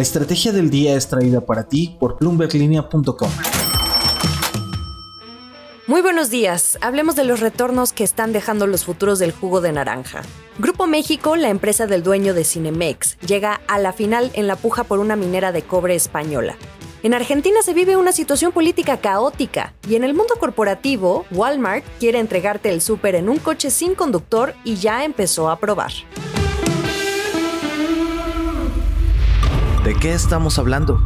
La estrategia del día es traída para ti por bloomberglinea.com. Muy buenos días. Hablemos de los retornos que están dejando los futuros del jugo de naranja. Grupo México, la empresa del dueño de Cinemex, llega a la final en la puja por una minera de cobre española. En Argentina se vive una situación política caótica y en el mundo corporativo, Walmart quiere entregarte el súper en un coche sin conductor y ya empezó a probar. ¿De qué estamos hablando?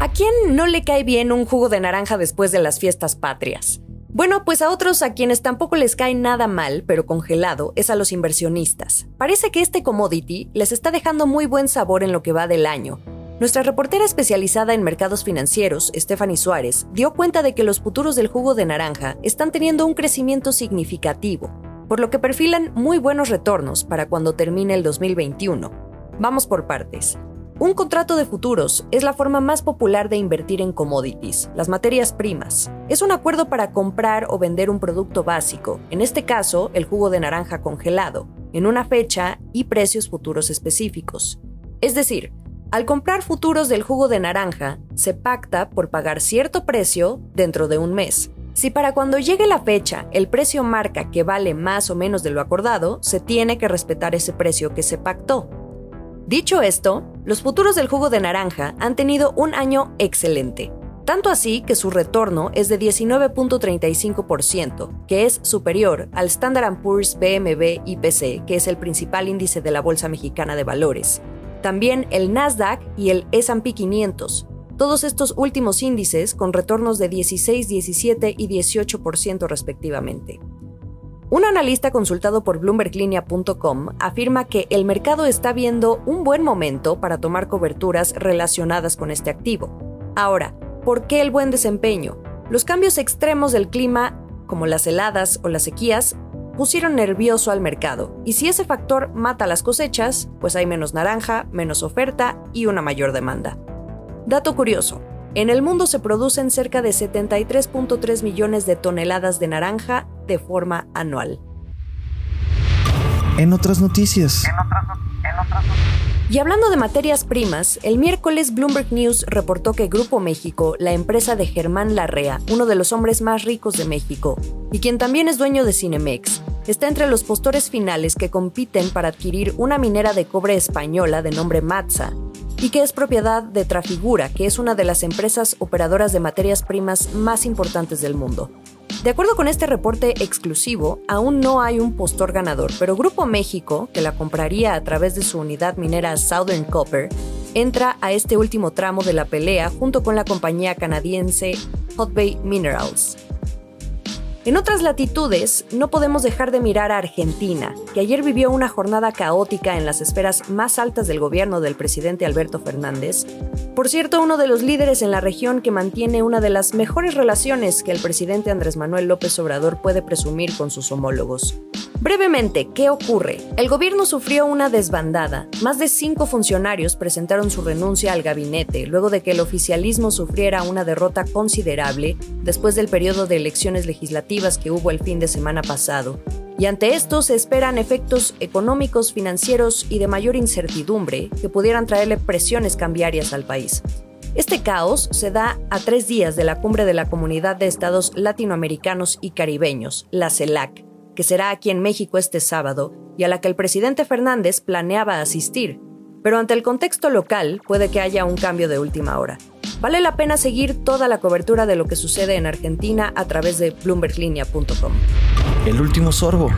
¿A quién no le cae bien un jugo de naranja después de las fiestas patrias? Bueno, pues a otros a quienes tampoco les cae nada mal, pero congelado, es a los inversionistas. Parece que este commodity les está dejando muy buen sabor en lo que va del año. Nuestra reportera especializada en mercados financieros, Stephanie Suárez, dio cuenta de que los futuros del jugo de naranja están teniendo un crecimiento significativo, por lo que perfilan muy buenos retornos para cuando termine el 2021. Vamos por partes. Un contrato de futuros es la forma más popular de invertir en commodities, las materias primas. Es un acuerdo para comprar o vender un producto básico, en este caso el jugo de naranja congelado, en una fecha y precios futuros específicos. Es decir, al comprar futuros del jugo de naranja, se pacta por pagar cierto precio dentro de un mes. Si para cuando llegue la fecha el precio marca que vale más o menos de lo acordado, se tiene que respetar ese precio que se pactó. Dicho esto, los futuros del jugo de naranja han tenido un año excelente, tanto así que su retorno es de 19.35%, que es superior al Standard Poor's BMB IPC, que es el principal índice de la Bolsa Mexicana de Valores. También el Nasdaq y el S&P 500. Todos estos últimos índices con retornos de 16, 17 y 18% respectivamente. Un analista consultado por bloomberglinea.com afirma que el mercado está viendo un buen momento para tomar coberturas relacionadas con este activo. Ahora, ¿por qué el buen desempeño? Los cambios extremos del clima, como las heladas o las sequías, pusieron nervioso al mercado, y si ese factor mata las cosechas, pues hay menos naranja, menos oferta y una mayor demanda. Dato curioso, en el mundo se producen cerca de 73.3 millones de toneladas de naranja de forma anual. En otras noticias. Y hablando de materias primas, el miércoles Bloomberg News reportó que Grupo México, la empresa de Germán Larrea, uno de los hombres más ricos de México, y quien también es dueño de Cinemex, está entre los postores finales que compiten para adquirir una minera de cobre española de nombre Matza, y que es propiedad de Trafigura, que es una de las empresas operadoras de materias primas más importantes del mundo. De acuerdo con este reporte exclusivo, aún no hay un postor ganador, pero Grupo México, que la compraría a través de su unidad minera Southern Copper, entra a este último tramo de la pelea junto con la compañía canadiense Hot Bay Minerals. En otras latitudes, no podemos dejar de mirar a Argentina, que ayer vivió una jornada caótica en las esferas más altas del gobierno del presidente Alberto Fernández. Por cierto, uno de los líderes en la región que mantiene una de las mejores relaciones que el presidente Andrés Manuel López Obrador puede presumir con sus homólogos. Brevemente, ¿qué ocurre? El gobierno sufrió una desbandada. Más de cinco funcionarios presentaron su renuncia al gabinete luego de que el oficialismo sufriera una derrota considerable después del periodo de elecciones legislativas que hubo el fin de semana pasado. Y ante esto se esperan efectos económicos, financieros y de mayor incertidumbre que pudieran traerle presiones cambiarias al país. Este caos se da a tres días de la cumbre de la Comunidad de Estados Latinoamericanos y Caribeños, la CELAC, que será aquí en México este sábado y a la que el presidente Fernández planeaba asistir. Pero ante el contexto local puede que haya un cambio de última hora. Vale la pena seguir toda la cobertura de lo que sucede en Argentina a través de bloomberglinea.com. El último sorbo.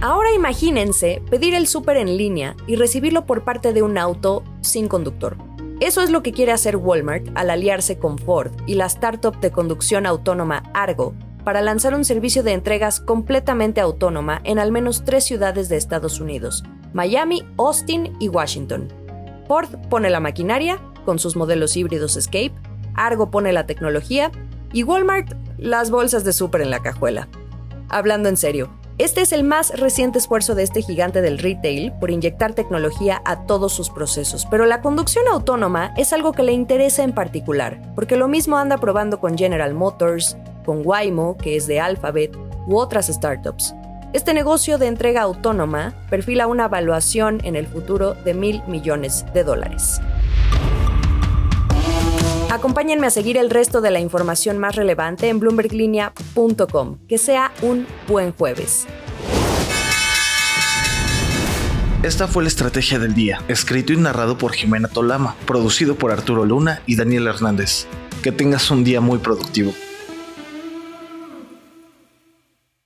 Ahora imagínense pedir el súper en línea y recibirlo por parte de un auto sin conductor. Eso es lo que quiere hacer Walmart al aliarse con Ford y la startup de conducción autónoma Argo para lanzar un servicio de entregas completamente autónoma en al menos tres ciudades de Estados Unidos, Miami, Austin y Washington. Ford pone la maquinaria, con sus modelos híbridos Escape, Argo pone la tecnología y Walmart las bolsas de súper en la cajuela. Hablando en serio, este es el más reciente esfuerzo de este gigante del retail por inyectar tecnología a todos sus procesos, pero la conducción autónoma es algo que le interesa en particular, porque lo mismo anda probando con General Motors, con Waymo, que es de Alphabet, u otras startups. Este negocio de entrega autónoma perfila una evaluación en el futuro de mil millones de dólares. Acompáñenme a seguir el resto de la información más relevante en bloomberglinea.com. Que sea un buen jueves. Esta fue la estrategia del día, escrito y narrado por Jimena Tolama, producido por Arturo Luna y Daniel Hernández. Que tengas un día muy productivo.